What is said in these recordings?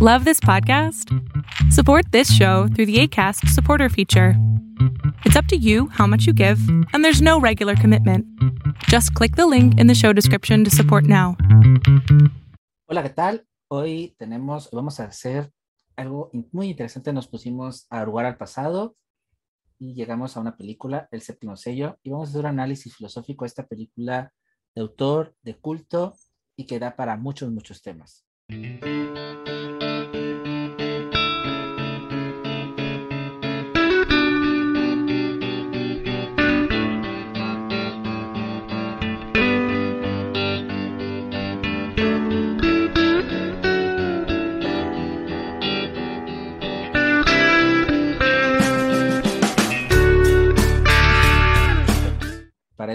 Love this podcast? Support this show through the ACAST supporter feature. It's up to you how much you give, and there's no regular commitment. Just click the link in the show description to support now. Hola, ¿qué tal? Hoy tenemos, vamos a hacer algo muy interesante. Nos pusimos a jugar al pasado y llegamos a una película, El séptimo sello, y vamos a hacer un análisis filosófico de esta película de autor, de culto y que da para muchos, muchos temas. Para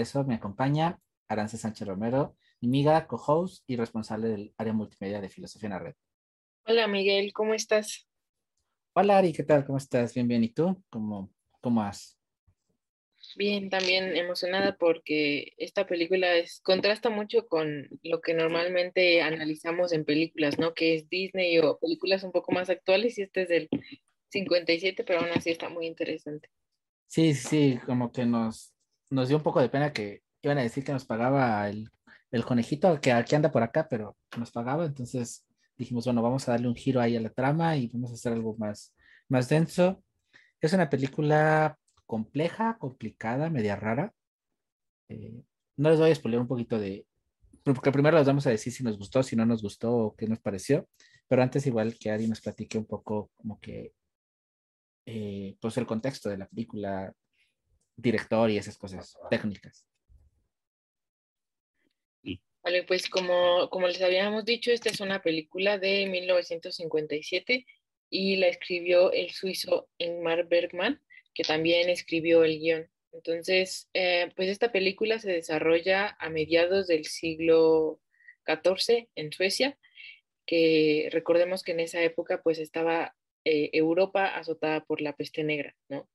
eso me acompaña Arance Sánchez Romero, amiga, co-host y responsable del área multimedia de Filosofía en la Red. Hola Miguel, ¿cómo estás? Hola Ari, ¿qué tal? ¿Cómo estás? Bien, bien. ¿Y tú? ¿Cómo, cómo vas? Bien, también emocionada porque esta película es, contrasta mucho con lo que normalmente analizamos en películas, ¿no? Que es Disney o películas un poco más actuales y este es del 57, pero aún así está muy interesante. Sí, sí, como que nos, nos dio un poco de pena que iban a decir que nos pagaba el, el conejito que aquí anda por acá, pero nos pagaba, entonces dijimos, bueno, vamos a darle un giro ahí a la trama y vamos a hacer algo más, más denso. Es una película compleja, complicada, media rara. Eh, no les voy a spoiler un poquito de, porque primero les vamos a decir si nos gustó, si no nos gustó o qué nos pareció, pero antes igual que Ari nos platique un poco como que, eh, pues el contexto de la película, director y esas cosas técnicas. Vale, pues como, como les habíamos dicho, esta es una película de 1957 y la escribió el suizo Ingmar Bergman, que también escribió el guion. Entonces, eh, pues esta película se desarrolla a mediados del siglo XIV en Suecia, que recordemos que en esa época pues estaba eh, Europa azotada por la peste negra, ¿no?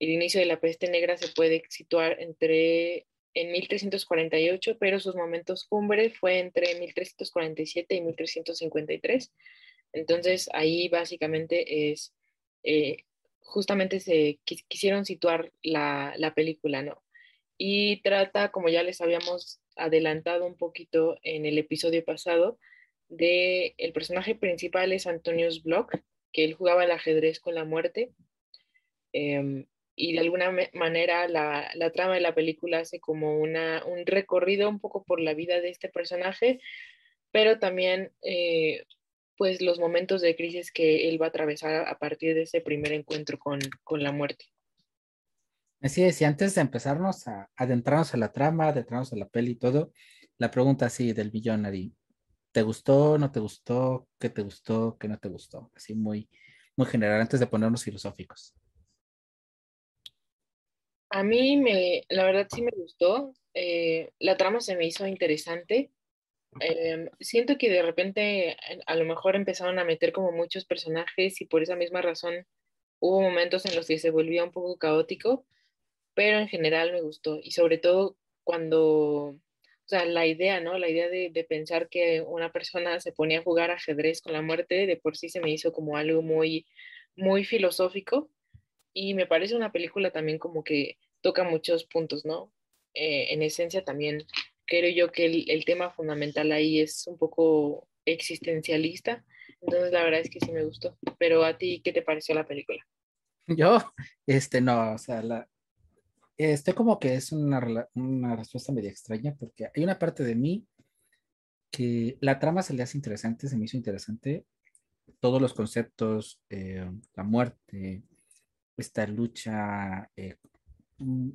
El inicio de la peste negra se puede situar entre en 1348, pero sus momentos cumbre fue entre 1347 y 1353. Entonces ahí básicamente es, eh, justamente se quisieron situar la, la, película, ¿no? Y trata, como ya les habíamos adelantado un poquito en el episodio pasado, de el personaje principal es Antonius Block, que él jugaba el ajedrez con la muerte. Eh, y de alguna manera la, la, trama de la película hace como una, un recorrido un poco por la vida de este personaje, pero también eh, pues los momentos de crisis que él va a atravesar a partir de ese primer encuentro con, con la muerte. Así es, y antes de empezarnos a adentrarnos a la trama, adentrarnos a la peli y todo, la pregunta así del Ari, ¿te gustó, no te gustó, qué te gustó, qué no te gustó? Así muy, muy general, antes de ponernos filosóficos. A mí, me, la verdad sí me gustó. Eh, la trama se me hizo interesante. Em, siento que de repente a lo mejor empezaron a meter como muchos personajes y por esa misma razón hubo momentos en los que se volvía un poco caótico, pero en general me gustó. Y sobre todo cuando, o sea, la idea, ¿no? La idea de, de pensar que una persona se ponía a jugar ajedrez con la muerte, de por sí se me hizo como algo muy, muy filosófico y me parece una película también como que toca muchos puntos, ¿no? Eh, en esencia también creo yo que el, el, tema fundamental ahí es un poco existencialista, entonces la verdad es que sí me gustó, pero a ti, ¿qué te pareció la película? Yo, este, no, o sea, la, estoy como que es una, una respuesta media extraña porque hay una parte de mí que la trama se le hace interesante, se me hizo interesante, todos los conceptos, eh, la muerte, esta lucha, eh,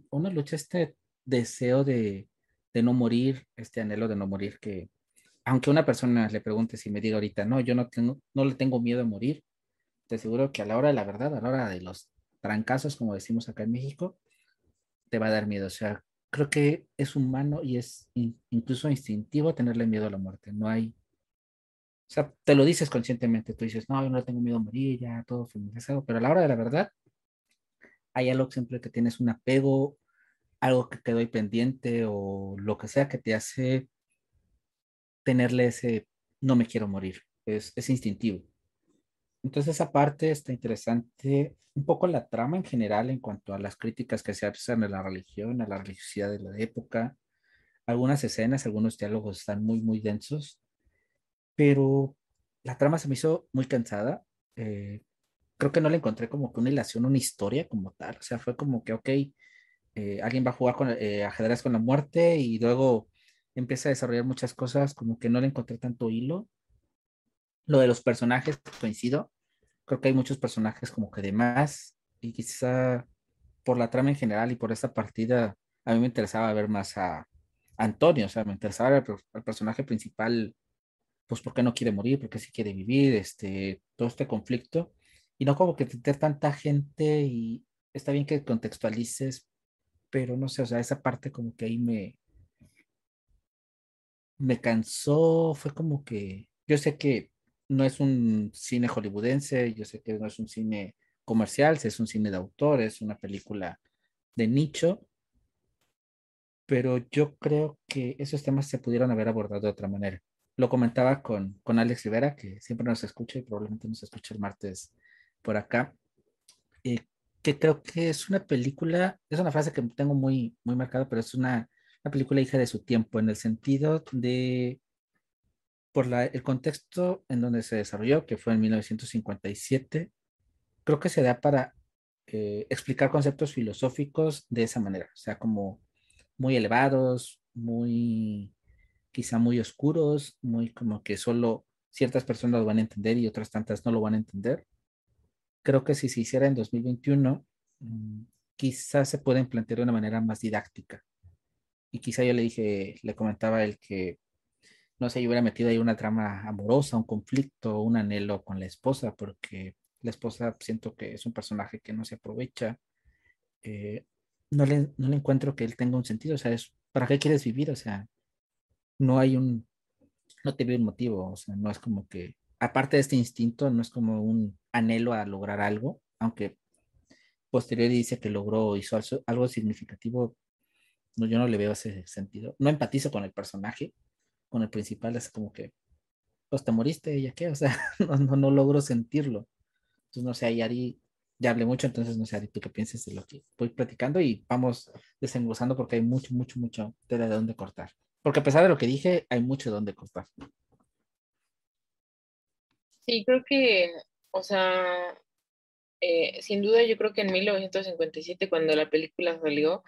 una lucha, este deseo de, de, no morir, este anhelo de no morir, que aunque una persona le pregunte si me diga ahorita, no, yo no, tengo, no le tengo miedo a morir, te aseguro que a la hora de la verdad, a la hora de los trancazos, como decimos acá en México, te va a dar miedo. O sea, creo que es humano y es incluso instintivo tenerle miedo a la muerte. No hay, o sea, te lo dices conscientemente, tú dices, no, yo no tengo miedo a morir, ya todo feminizado, pero a la hora de la verdad, hay algo siempre que tienes un apego, algo que quedó pendiente o lo que sea que te hace tenerle ese no me quiero morir. Es, es instintivo. entonces esa parte está interesante, un poco la trama en general en cuanto a las críticas que se hacen a la religión, a la religiosidad de la época. Algunas escenas, algunos diálogos están muy, muy densos, pero la trama se me hizo muy cansada. Eh, creo que no le encontré como que una ilación, una historia como tal. O sea, fue como que, ok, eh, alguien va a jugar con, eh, ajedrez con la muerte y luego empieza a desarrollar muchas cosas, como que no le encontré tanto hilo. Lo de los personajes, coincido. Creo que hay muchos personajes como que de más y quizá por la trama en general y por esta partida, a mí me interesaba ver más a, Antonio, o sea, me interesaba el, el, personaje principal, pues porque no quiere morir, porque sí quiere vivir, este, todo este conflicto, y no como que tener tanta gente y está bien que contextualices, pero no sé, o sea, esa parte como que ahí me, me cansó, fue como que, yo sé que no es un cine hollywoodense, yo sé que no es un cine comercial, es un cine de autor, es una película de nicho, pero yo creo que esos temas se pudieron haber abordado de otra manera. Lo comentaba con, con Alex Rivera, que siempre nos escucha y probablemente nos escucha el martes por acá, eh, que creo que es una película, es una frase que tengo muy, muy marcada, pero es una una película hija de su tiempo, en el sentido de, por la, el contexto en donde se desarrolló, que fue en 1957, creo que se da para eh, explicar conceptos filosóficos de esa manera, o sea, como muy elevados, muy, quizá muy oscuros, muy como que solo ciertas personas lo van a entender y otras tantas no lo van a entender. Creo que si se hiciera en 2021, mm, quizás se pueden plantear de una manera más didáctica y quizá yo le dije, le comentaba él que no sé, yo hubiera metido ahí una trama amorosa, un conflicto, un anhelo con la esposa, porque la esposa siento que es un personaje que no se aprovecha. Eh, no, le, no le encuentro que él tenga un sentido, o sea, es, ¿para qué quieres vivir? O sea, no hay un, no te veo un motivo, o sea, no es como que, aparte de este instinto, no es como un anhelo a lograr algo, aunque posterior dice que logró, hizo algo significativo, no, yo no le veo ese sentido. No empatizo con el personaje, con el principal, es como que, pues te moriste, ya qué, o sea, no, logro sentirlo. Entonces, no sé, ahí Ari, ya hablé mucho, entonces no sé, Ari, tú qué piensas de lo que voy platicando y vamos desenglosando porque hay mucho, mucho, mucho de dónde cortar. Porque a pesar de lo que dije, hay mucho de dónde cortar. Sí, creo que, o sea, eh, sin duda yo creo que en 1957, cuando la película salió,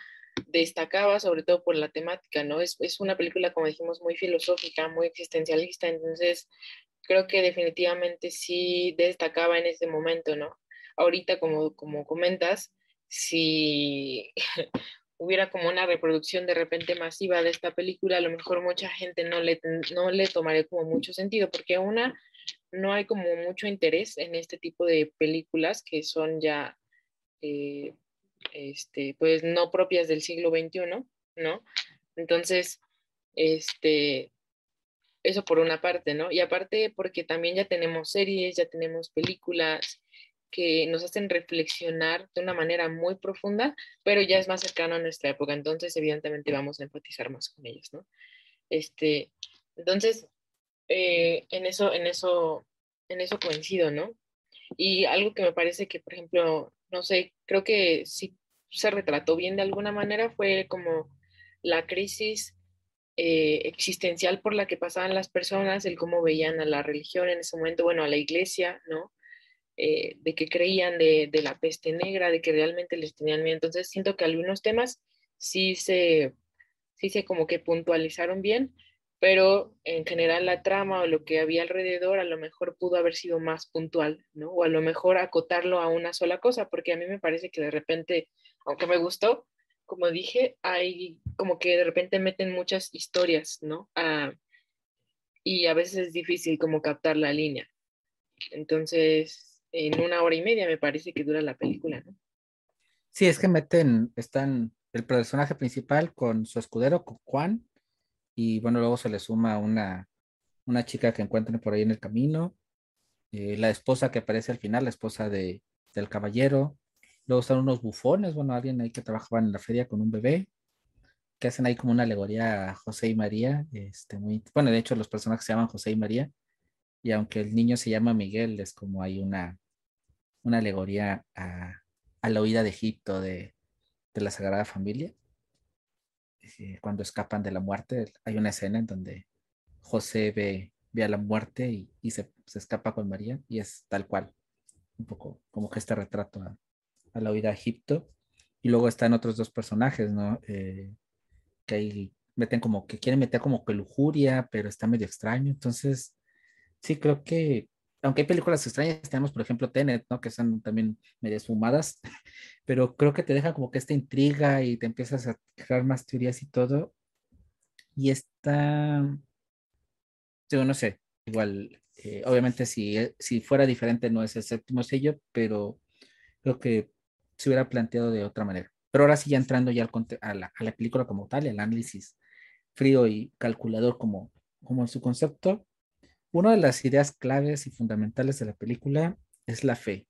destacaba sobre todo por la temática, ¿no? Es, es una película, como dijimos, muy filosófica, muy existencialista, entonces creo que definitivamente sí destacaba en ese momento, ¿no? Ahorita, como, como comentas, si hubiera como una reproducción de repente masiva de esta película, a lo mejor mucha gente no le, no le tomaría como mucho sentido, porque una, no hay como mucho interés en este tipo de películas que son ya eh, este, pues no propias del siglo XXI, ¿no? Entonces, este, eso por una parte, ¿no? Y aparte porque también ya tenemos series, ya tenemos películas que nos hacen reflexionar de una manera muy profunda, pero ya es más cercano a nuestra época, entonces evidentemente vamos a enfatizar más con ellas, ¿no? Este, entonces, eh, en eso, en eso, en eso coincido, ¿no? Y algo que me parece que, por ejemplo, no sé, creo que sí se retrató bien de alguna manera fue como la crisis eh, existencial por la que pasaban las personas, el cómo veían a la religión en ese momento, bueno, a la iglesia, ¿no? Eh, de que creían de, de, la peste negra, de que realmente les tenían miedo. Entonces siento que algunos temas sí se, sí se como que puntualizaron bien, pero en general la trama o lo que había alrededor a lo mejor pudo haber sido más puntual, ¿no? O a lo mejor acotarlo a una sola cosa, porque a mí me parece que de repente, aunque me gustó, como dije, hay como que de repente meten muchas historias, ¿no? Ah, y a veces es difícil como captar la línea. Entonces, en una hora y media me parece que dura la película, ¿no? Sí, es que meten, están el personaje principal con su escudero, con Juan, y bueno, luego se le suma una, una chica que encuentran por ahí en el camino, eh, la esposa que aparece al final, la esposa de, del caballero, luego están unos bufones, bueno, alguien ahí que trabajaba en la feria con un bebé, que hacen ahí como una alegoría a José y María, este, muy, bueno, de hecho los personajes se llaman José y María, Y aunque el niño se llama Miguel, es como hay una, una alegoría a, a la huida de Egipto de, de la Sagrada Familia. Cuando escapan de la muerte, hay una escena en donde José ve, ve a la muerte y, y se, se, escapa con María y es tal cual, un poco como que este retrato a, a la huida a Egipto. Y luego están otros dos personajes, ¿no? Eh, que ahí meten como que quieren meter como que lujuria, pero está medio extraño. Entonces, sí, creo que, aunque hay películas extrañas, tenemos, por ejemplo, Tenet, ¿no? Que son también medio fumadas, pero creo que te deja como que esta intriga y te empiezas a crear más teorías y todo. Y está, yo no sé, igual, eh, obviamente si, si fuera diferente no es el séptimo sello, pero creo que se hubiera planteado de otra manera. Pero ahora sí, ya entrando ya al, a, la, a, la, película como tal, el análisis frío y calculador como, como su concepto, una de las ideas claves y fundamentales de la película es la fe.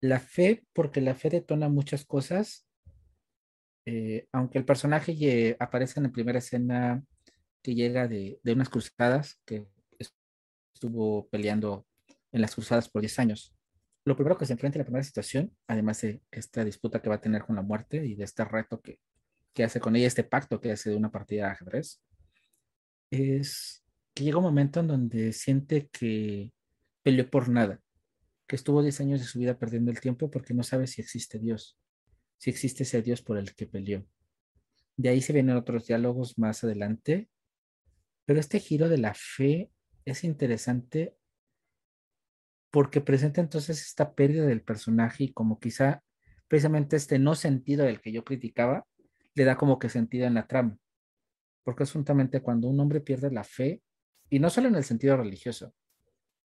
La fe, porque la fe detona muchas cosas, eh, aunque el personaje aparece en la primera escena que llega de, de unas cruzadas, que estuvo peleando en las cruzadas por 10 años lo primero que se enfrenta en la primera situación, además de esta disputa que va a tener con la muerte y de este reto que, que hace con ella, este pacto que hace de una partida de ajedrez, es que llega un momento en donde siente que peleó por nada, que estuvo 10 años de su vida perdiendo el tiempo porque no sabe si existe Dios, si existe ese Dios por el que peleó. De ahí se vienen otros diálogos más adelante, pero este giro de la fe es interesante porque presenta entonces esta pérdida del personaje y como quizá precisamente este no sentido del que yo criticaba, le da como que sentido en la trama. Porque es juntamente cuando un hombre pierde la fe, y no solo en el sentido religioso,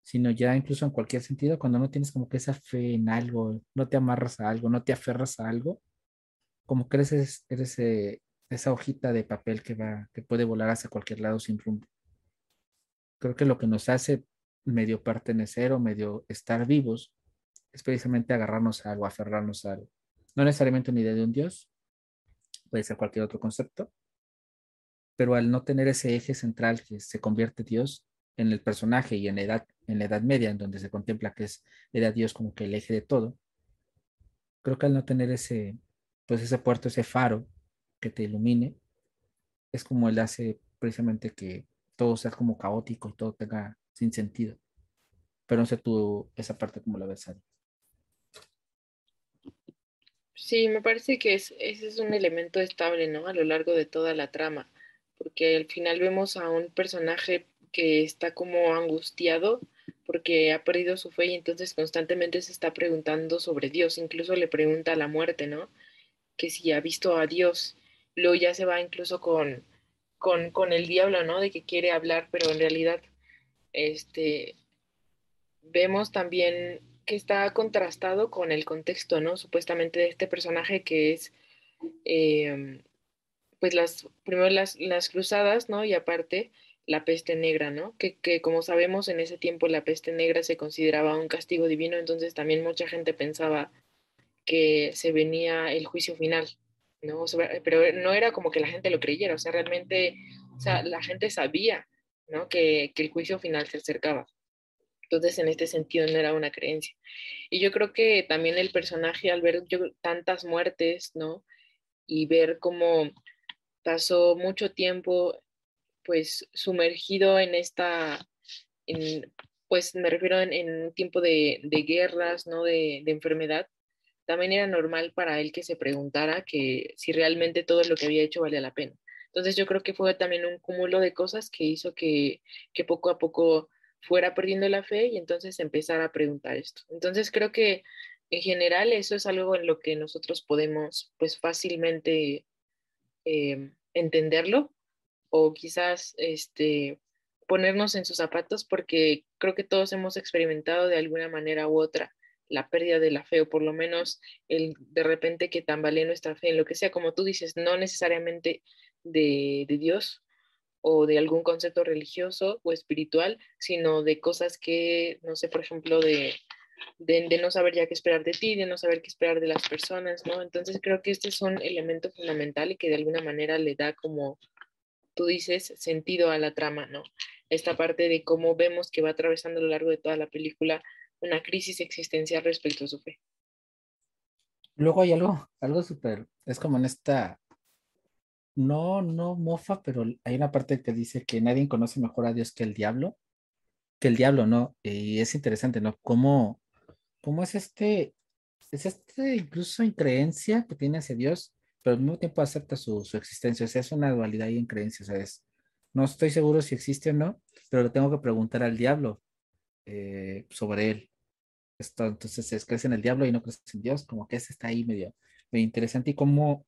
sino ya incluso en cualquier sentido, cuando no tienes como que esa fe en algo, no te amarras a algo, no te aferras a algo, como que eres, eres eh, esa hojita de papel que va, que puede volar hacia cualquier lado sin rumbo. Creo que lo que nos hace medio pertenecer o medio estar vivos es precisamente agarrarnos a algo, aferrarnos a algo. No necesariamente una idea de un Dios, puede ser cualquier otro concepto, pero al no tener ese eje central que se convierte Dios en el personaje y en la edad, en la edad media, en donde se contempla que es era Dios como que el eje de todo, creo que al no tener ese, pues ese puerto, ese faro que te ilumine, es como él hace precisamente que todo sea como caótico y todo tenga sin sentido. Pero no sé tú esa parte como la ves. Sí, me parece que es, ese es un elemento estable, ¿no? A lo largo de toda la trama, porque al final vemos a un personaje que está como angustiado porque ha perdido su fe y entonces constantemente se está preguntando sobre Dios, incluso le pregunta a la muerte, ¿no? Que si ha visto a Dios, luego ya se va incluso con, con, con el diablo, ¿no? De que quiere hablar, pero en realidad este, vemos también que está contrastado con el contexto, ¿no? Supuestamente de este personaje que es, em, pues las, primero las, las, cruzadas, ¿no? Y aparte la peste negra, ¿no? Que, que, como sabemos en ese tiempo la peste negra se consideraba un castigo divino, entonces también mucha gente pensaba que se venía el juicio final, ¿no? Pero no era como que la gente lo creyera, o sea, realmente, o sea, la gente sabía ¿no? Que, que el juicio final se acercaba. Entonces, en este sentido, no era una creencia. Y yo creo que también el personaje, al ver tantas muertes, ¿no? Y ver cómo pasó mucho tiempo, pues, sumergido en esta, en, pues, me refiero en, un tiempo de, de, guerras, ¿no? De, de enfermedad, también era normal para él que se preguntara que si realmente todo lo que había hecho valía la pena. Entonces yo creo que fue también un cúmulo de cosas que hizo que, que poco a poco fuera perdiendo la fe y entonces empezar a preguntar esto. Entonces creo que en general eso es algo en lo que nosotros podemos pues fácilmente eh, entenderlo o quizás este, ponernos en sus zapatos porque creo que todos hemos experimentado de alguna manera u otra la pérdida de la fe o por lo menos el de repente que tambalee nuestra fe en lo que sea, como tú dices, no necesariamente de, Dios o de algún concepto religioso o espiritual, sino de cosas que, no sé, por ejemplo, de, de, no saber ya qué esperar de ti, de no saber qué esperar de las personas, ¿no? Entonces creo que este es un elemento fundamental y que de alguna manera le da como, tú dices, sentido a la trama, ¿no? esta parte de cómo vemos que va atravesando a lo largo de toda la película una crisis existencial respecto a su fe. Luego hay algo, algo súper, es como en esta, no, no mofa, pero hay una parte que dice que nadie conoce mejor a Dios que el diablo, que el diablo, ¿no? Y es interesante, ¿no? Cómo, cómo es este, es este incluso creencia que tiene hacia Dios, pero al mismo tiempo acepta su, su existencia, o sea, es una dualidad ahí en creencia, o sea, es, no estoy seguro si existe o no, pero le tengo que preguntar al diablo eh, sobre él. Esto, entonces, es crees en el diablo y no crees en Dios, como que ese está ahí medio, medio interesante. ¿Y cómo,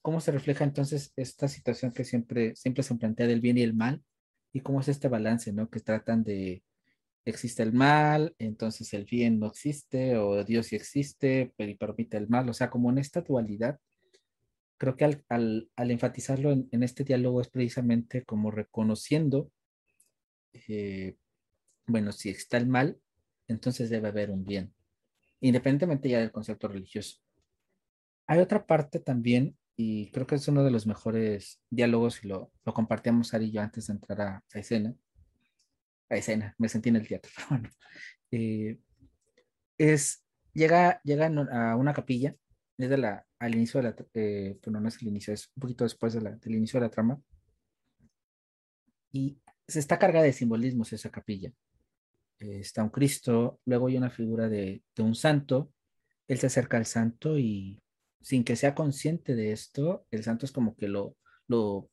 cómo se refleja entonces esta situación que siempre, siempre se plantea del bien y el mal? ¿Y cómo es este balance, no? Que tratan de, existe el mal, entonces el bien no existe, o Dios sí existe, pero y permite el mal. O sea, como en esta dualidad creo que al, enfatizarlo en, este diálogo es precisamente como reconociendo, eh, bueno, si está el mal, entonces debe haber un bien, independientemente ya del concepto religioso. Hay otra parte también, y creo que es uno de los mejores diálogos, y lo, lo compartíamos Ari y yo antes de entrar a, escena. A escena, me sentí en el teatro, pero bueno. Eh, es, llega, llega a una capilla es de la, al inicio de la, eh, bueno, no es el inicio, es un poquito después de la, del inicio de la trama. Y se está cargada de simbolismos esa capilla. Eh, está un Cristo, luego hay una figura de, de, un santo, él se acerca al santo y sin que sea consciente de esto, el santo es como que lo, lo,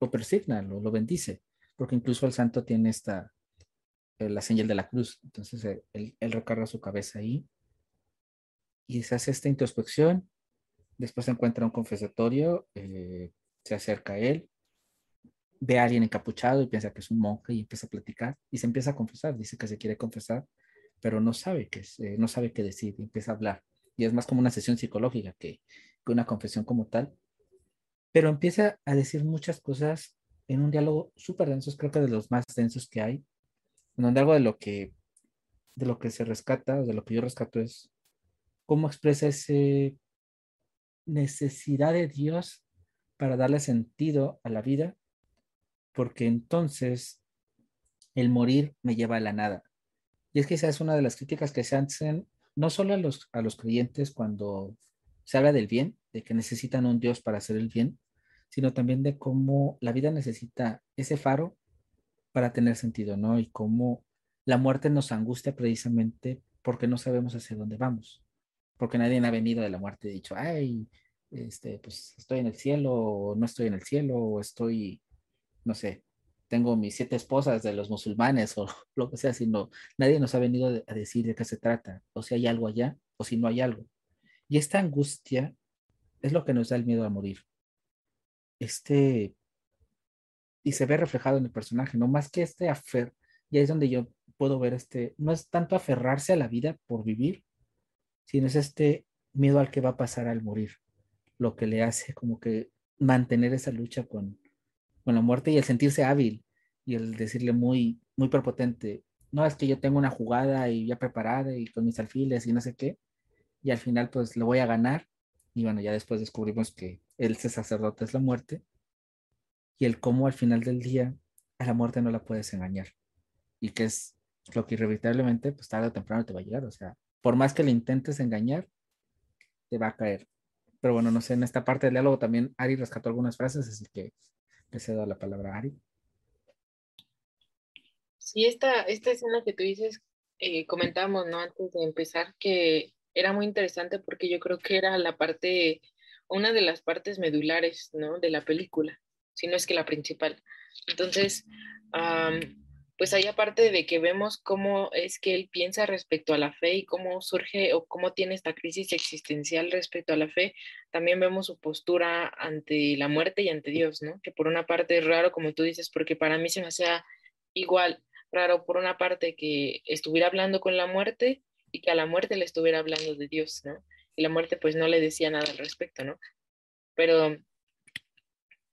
lo persigna, lo, lo bendice, porque incluso el santo tiene esta, la señal de la cruz, entonces él, él recarga su cabeza ahí y se hace esta introspección. Después encuentra un confesatorio, eh, se acerca a él, ve a alguien encapuchado y piensa que es un monje y empieza a platicar y se empieza a confesar. Dice que se quiere confesar, pero no sabe qué, eh, no sabe qué decir y empieza a hablar. Y es más como una sesión psicológica que, que una confesión como tal. Pero empieza a decir muchas cosas en un diálogo súper denso, creo que de los más densos que hay, donde algo de lo que, de lo que se rescata, de lo que yo rescato es cómo expresa esa necesidad de Dios para darle sentido a la vida, porque entonces el morir me lleva a la nada. Y es que esa es una de las críticas que se hacen no solo a los, a los creyentes cuando se habla del bien, de que necesitan un Dios para hacer el bien, sino también de cómo la vida necesita ese faro para tener sentido, ¿no? Y cómo la muerte nos angustia precisamente porque no sabemos hacia dónde vamos porque nadie ha venido de la muerte y dicho, ay, este, pues estoy en el cielo, o no estoy en el cielo, o estoy, no sé, tengo mis siete esposas de los musulmanes, o lo que sea, sino nadie nos ha venido a decir de qué se trata, o si hay algo allá, o si no hay algo. Y esta angustia es lo que nos da el miedo a morir. Este, y se ve reflejado en el personaje, no más que este afer, y es donde yo puedo ver este, no es tanto aferrarse a la vida por vivir, sino es este miedo al que va a pasar al morir, lo que le hace como que mantener esa lucha con, con la muerte y el sentirse hábil y el decirle muy, muy prepotente, no es que yo tengo una jugada y ya preparada y con mis alfiles y no sé qué, y al final pues lo voy a ganar, y bueno, ya después descubrimos que ese sacerdote es la muerte, y el cómo al final del día a la muerte no la puedes engañar, y que es lo que irrevitablemente pues tarde o temprano te va a llegar, o sea, por más que le intentes engañar, te va a caer. Pero bueno, no sé, en esta parte del diálogo también Ari rescató algunas frases, así que le cedo la palabra a Ari. Sí, esta, esta escena que tú dices, eh, comentamos, ¿no? Antes de empezar, que era muy interesante porque yo creo que era la parte, una de las partes medulares, ¿no? De la película, si no es que la principal. Entonces, pues ahí aparte de que vemos cómo es que él piensa respecto a la fe y cómo surge o cómo tiene esta crisis existencial respecto a la fe, también vemos su postura ante la muerte y ante Dios, ¿no? Que por una parte es raro, como tú dices, porque para mí se me hacía igual raro por una parte que estuviera hablando con la muerte y que a la muerte le estuviera hablando de Dios, ¿no? Y la muerte pues no le decía nada al respecto, ¿no? Pero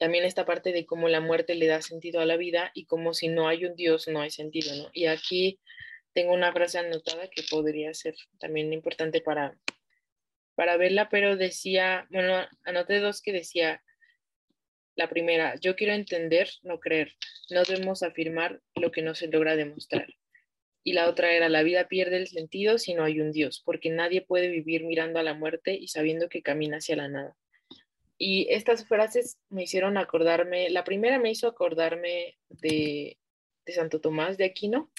también esta parte de cómo la muerte le da sentido a la vida y como si no hay un Dios no hay sentido, ¿no? Y aquí tengo una frase anotada que podría ser también importante para, para verla, pero decía, bueno, anoté dos que decía, La primera, yo quiero entender, no creer. No debemos afirmar lo que no se logra demostrar. Y la otra era, la vida pierde el sentido si no hay un Dios, porque nadie puede vivir mirando a la muerte y sabiendo que camina hacia la nada. Y estas frases me hicieron acordarme, la primera me hizo acordarme de, Santo Tomás de Aquino,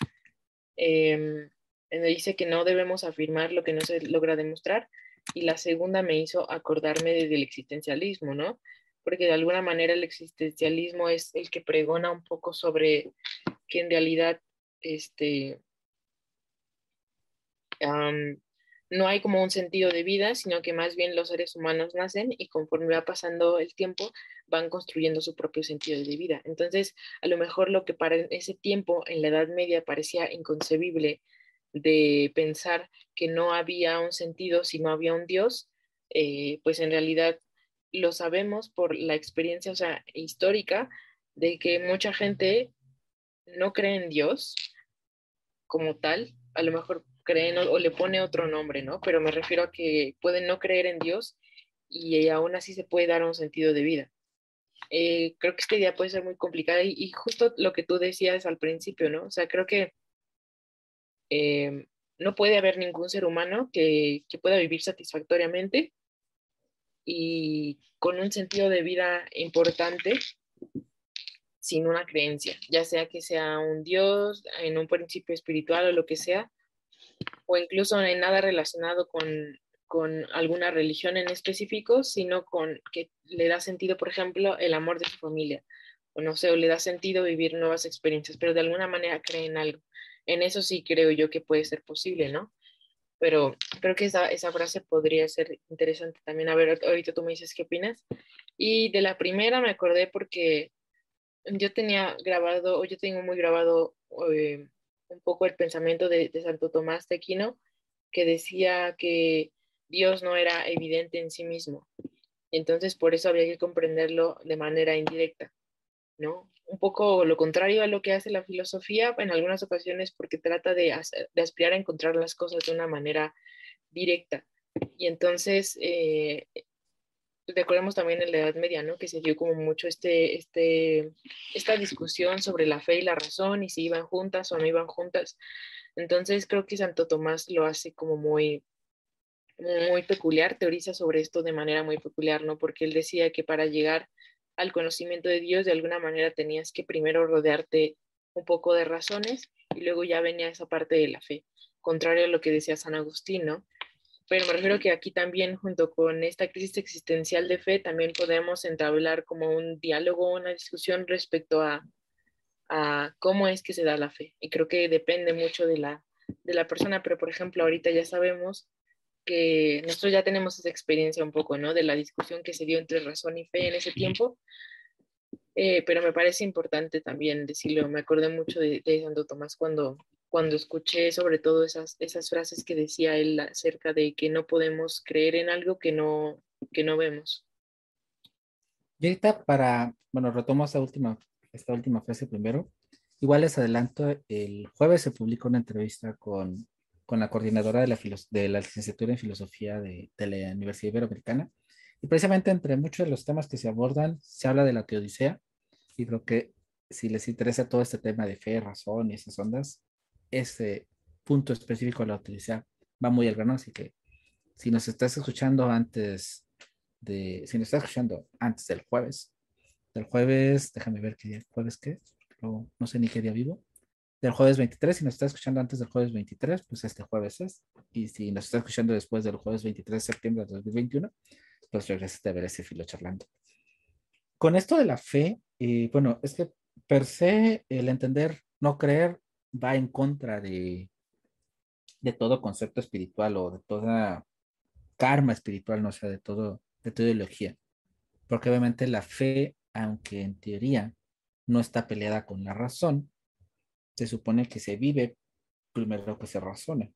eh, donde dice que no debemos afirmar lo que no se logra demostrar, y la segunda me hizo acordarme del existencialismo, ¿no? Porque de alguna manera el existencialismo es el que pregona un poco sobre que en realidad este, no hay como un sentido de vida, sino que más bien los seres humanos nacen y conforme va pasando el tiempo van construyendo su propio sentido de vida. Entonces, a lo mejor lo que para ese tiempo en la Edad Media parecía inconcebible de pensar que no había un sentido si no había un Dios, eh, pues en realidad lo sabemos por la experiencia histórica de que mucha gente no cree en Dios como tal, a lo mejor creen o, le pone otro nombre, ¿no? Pero me refiero a que pueden no creer en Dios y aún así se puede dar un sentido de vida. Eh, creo que esta idea puede ser muy complicada y, justo lo que tú decías al principio, ¿no? O sea, creo que eh, no puede haber ningún ser humano que, que pueda vivir satisfactoriamente y con un sentido de vida importante sin una creencia, ya sea que sea un Dios, en un principio espiritual o lo que sea, o incluso en nada relacionado con, con alguna religión en específico, sino con que le da sentido, por ejemplo, el amor de su familia, o no sé, o le da sentido vivir nuevas experiencias, pero de alguna manera cree en algo. En eso sí creo yo que puede ser posible, ¿no? Pero creo que esa, esa frase podría ser interesante también. A ver, ahorita tú me dices qué opinas. Y de la primera me acordé porque yo tenía grabado, o yo tengo muy grabado eh, un poco el pensamiento de, Santo Tomás de Aquino, que decía que Dios no era evidente en sí mismo. Entonces, por eso había que comprenderlo de manera indirecta, ¿no? Un poco lo contrario a lo que hace la filosofía en algunas ocasiones porque trata de, aspirar a encontrar las cosas de una manera directa. Y entonces, eh, recordemos también en la Edad Media, ¿no? Que se dio como mucho este, este, esta discusión sobre la fe y la razón y si iban juntas o no iban juntas. Entonces creo que Santo Tomás lo hace como muy, muy peculiar, teoriza sobre esto de manera muy peculiar, ¿no? Porque él decía que para llegar al conocimiento de Dios de alguna manera tenías que primero rodearte un poco de razones y luego ya venía esa parte de la fe, contrario a lo que decía San Agustín, ¿no? Pero me refiero que aquí también, junto con esta crisis existencial de fe, también podemos entablar como un diálogo, una discusión respecto a, a cómo es que se da la fe. Y creo que depende mucho de la, de la persona, pero por ejemplo, ahorita ya sabemos que nosotros ya tenemos esa experiencia un poco, ¿no? De la discusión que se dio entre razón y fe en ese tiempo. Eh, pero me parece importante también decirlo. Me acordé mucho de, de Santo Tomás cuando, cuando escuché sobre todo esas, esas frases que decía él acerca de que no podemos creer en algo que no, que no vemos. Y ahorita para, bueno, retomo esta última, esta última frase primero. Igual les adelanto, el jueves se publicó una entrevista con, con la coordinadora de la, de la licenciatura en filosofía de, de la Universidad Iberoamericana. Y precisamente entre muchos de los temas que se abordan, se habla de la teodicea. Y creo que si les interesa todo este tema de fe, razón y esas ondas, ese punto específico de la utilidad va muy al grano, así que si nos estás escuchando antes de, si nos estás escuchando antes del jueves, del jueves, déjame ver qué día, jueves qué, no, no sé ni qué día vivo, del jueves 23, si nos estás escuchando antes del jueves 23, pues este jueves es, y si nos estás escuchando después del jueves 23 de septiembre de 2021, pues regresaste a ver ese filo charlando. Con esto de la fe, eh, bueno, es que per se el entender, no creer, va en contra de, de todo concepto espiritual o de toda karma espiritual, no sé, de todo, de toda ideología. Porque obviamente la fe, aunque en teoría no está peleada con la razón, se supone que se vive primero que se razona.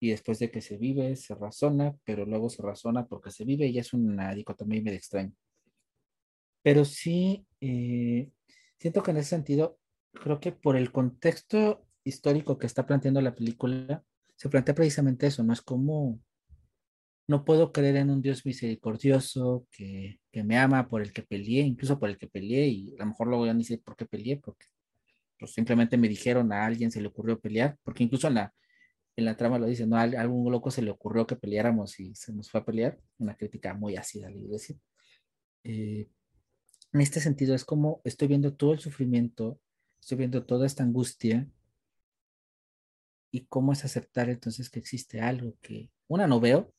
Y después de que se vive, se razona, pero luego se razona porque se vive y es una dicotomía medio extraña. Pero sí, eh, siento que en ese sentido creo que por el contexto histórico que está planteando la película, se plantea precisamente eso, ¿no? Es como, no puedo creer en un Dios misericordioso que, me ama por el que peleé, incluso por el que peleé, y a lo mejor luego ya ni sé por qué peleé, porque pues, simplemente me dijeron a alguien se le ocurrió pelear, porque incluso en la, en la trama lo dice, ¿no? A algún loco se le ocurrió que peleáramos y se nos fue a pelear, una crítica muy ácida a la iglesia. Eh, en este sentido es como estoy viendo todo el sufrimiento, estoy viendo toda esta angustia y cómo es aceptar entonces que existe algo que, una, no veo,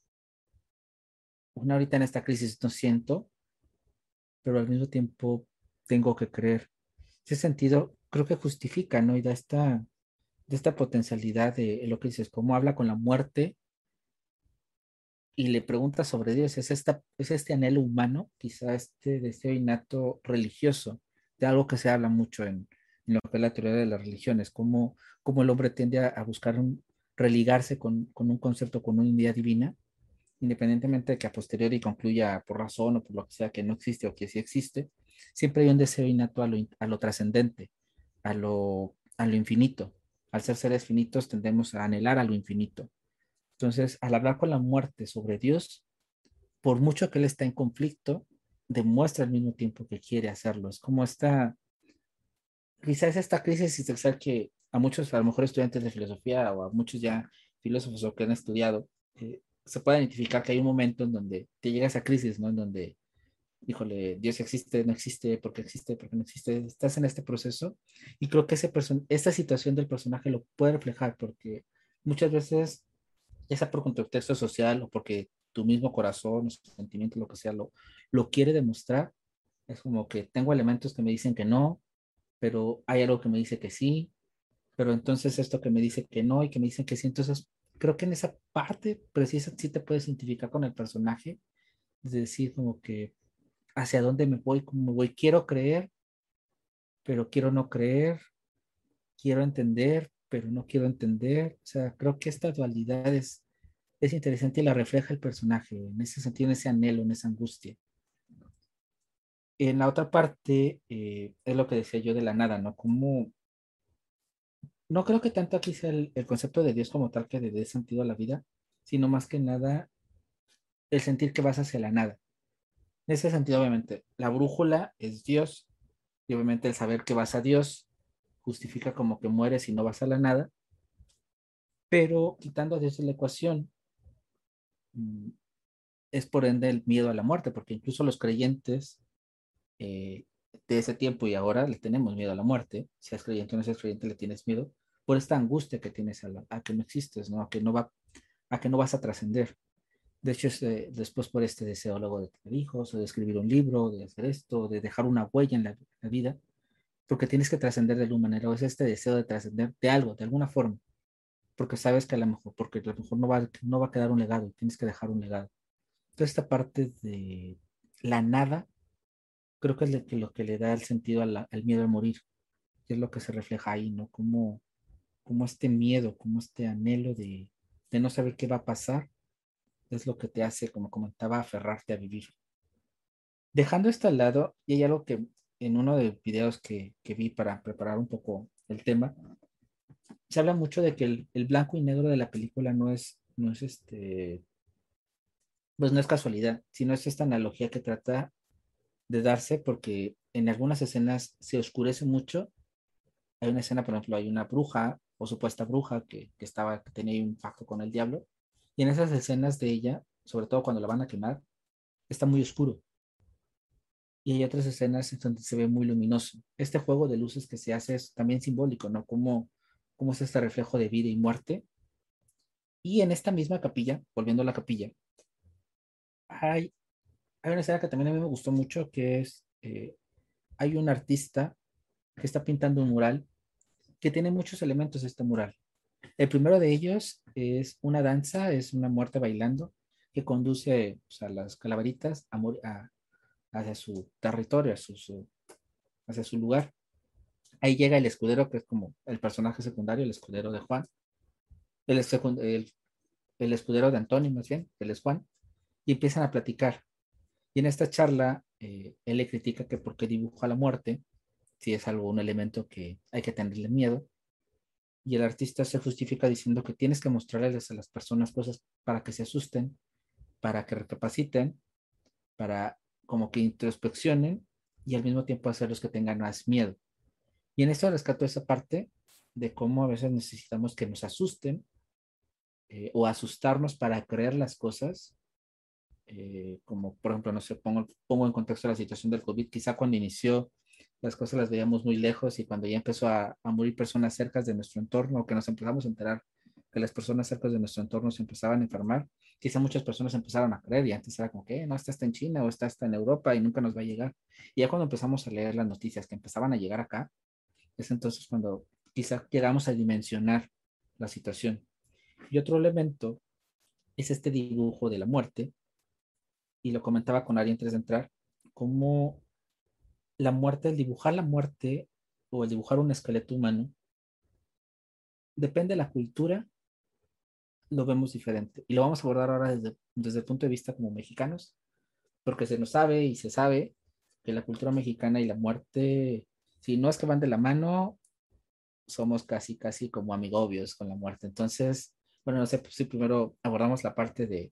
una ahorita en esta crisis no siento, pero al mismo tiempo tengo que creer. Ese sentido creo que justifica, ¿no? Y da esta, de esta potencialidad de lo que dices, cómo habla con la muerte y le pregunta sobre Dios. Es, esta, es este anhelo humano, quizá este deseo innato religioso, de algo que se habla mucho en, en lo que es la teoría de las religiones, cómo, cómo el hombre tiende a, buscar un, religarse con, con, un concepto, con una idea divina, independientemente de que a posteriori concluya por razón o por lo que sea que no existe o que sí existe, siempre hay un deseo innato a lo, a lo trascendente, a lo, a lo infinito. Al ser seres finitos tendemos a anhelar a lo infinito. Entonces, al hablar con la muerte sobre Dios, por mucho que él está en conflicto, demuestra al mismo tiempo que quiere hacerlo. Es como esta, quizás esta crisis existencial que a muchos, a lo mejor estudiantes de filosofía o a muchos ya filósofos que han estudiado, eh, se puede identificar que hay un momento en donde te llega esa crisis, ¿no? En donde, híjole, Dios existe, no existe, porque existe, porque no existe, estás en este proceso y creo que ese esta situación del personaje lo puede reflejar porque muchas veces, ya sea por contexto social o porque tu mismo corazón, sentimiento, lo que sea, lo, lo quiere demostrar, es como que tengo elementos que me dicen que no, pero hay algo que me dice que sí, pero entonces esto que me dice que no y que me dicen que sí, entonces creo que en esa parte precisa sí te puedes identificar con el personaje, es decir, como que hacia dónde me voy, cómo me voy, quiero creer, pero quiero no creer, quiero entender, pero no quiero entender, o sea, creo que esta dualidad es, es interesante y la refleja el personaje, en ese sentido, en ese anhelo, en esa angustia. En la otra parte, eh, es lo que decía yo de la nada, ¿no? Como no creo que tanto aquí sea el, concepto de Dios como tal que le dé sentido a la vida, sino más que nada el sentir que vas hacia la nada. En ese sentido, obviamente, la brújula es Dios, y obviamente el saber que vas a Dios justifica como que mueres y no vas a la nada, pero quitando a Dios de la ecuación, mm, es por ende el miedo a la muerte, porque incluso los creyentes eh, de ese tiempo y ahora le tenemos miedo a la muerte, seas creyente o no seas creyente, le tienes miedo por esta angustia que tienes a, que no existes, ¿no? A que no, va, a que no vas a trascender. De hecho, es, eh, después por este deseo luego de tener hijos, o de escribir un libro, de hacer esto, de dejar una huella en la, vida, porque tienes que trascender de alguna manera, o es este deseo de trascender de algo, de alguna forma, porque sabes que a lo mejor, porque a lo mejor no va, no va a quedar un legado, tienes que dejar un legado. Entonces, esta parte de la nada creo que es lo que le da el sentido al, miedo a morir, que es lo que se refleja ahí, ¿no? Como, como este miedo, como este anhelo de, de no saber qué va a pasar, es lo que te hace, como comentaba, aferrarte a vivir. Dejando esto al lado, y hay algo que en uno de los videos que, que vi para preparar un poco el tema, se habla mucho de que el, el, blanco y negro de la película no es, no es este, pues no es casualidad, sino es esta analogía que trata de darse porque en algunas escenas se oscurece mucho. Hay una escena, por ejemplo, hay una bruja o supuesta bruja que, que estaba, que tenía un pacto con el diablo. Y en esas escenas de ella, sobre todo cuando la van a quemar, está muy oscuro. Y hay otras escenas donde se ve muy luminoso. Este juego de luces que se hace es también simbólico, ¿no? Como, como es este reflejo de vida y muerte. Y en esta misma capilla, volviendo a la capilla, hay hay una escena que también a mí me gustó mucho, que es, eh, hay un artista que está pintando un mural que tiene muchos elementos este mural. El primero de ellos es una danza, es una muerte bailando que conduce pues, a las calaveritas hacia su territorio, hacia su lugar. Ahí llega el escudero, que es como el personaje secundario, el escudero de Juan. El escudero de Antonio, más bien, él es Juan. Y empiezan a platicar. Y en esta charla, eh, él le critica que por qué dibuja la muerte, si es algo, un elemento que hay que tenerle miedo. Y el artista se justifica diciendo que tienes que mostrarles a las personas cosas para que se asusten, para que recapaciten, para como que introspeccionen y al mismo tiempo hacerlos que tengan más miedo. Y en esto rescato esa parte de cómo a veces necesitamos que nos asusten eh, o asustarnos para creer las cosas, eh, como por ejemplo, no sé, pongo, pongo en contexto la situación del COVID, quizá cuando inició las cosas las veíamos muy lejos y cuando ya empezó a, a morir personas cerca de nuestro entorno, que nos empezamos a enterar que las personas cerca de nuestro entorno se empezaban a enfermar, quizá muchas personas empezaron a creer y antes era como que, no, está está en China o está está en Europa y nunca nos va a llegar. Y ya cuando empezamos a leer las noticias que empezaban a llegar acá, es entonces cuando quizá llegamos a dimensionar la situación. Y otro elemento es este dibujo de la muerte, y lo comentaba con alguien antes de entrar, como la muerte, el dibujar la muerte o el dibujar un esqueleto humano, depende de la cultura, lo vemos diferente. Y lo vamos a abordar ahora desde, desde el punto de vista como mexicanos, porque se nos sabe y se sabe que la cultura mexicana y la muerte, si no es que van de la mano, somos casi, casi como amigobios con la muerte. Entonces, bueno, no sé pues, si primero abordamos la parte de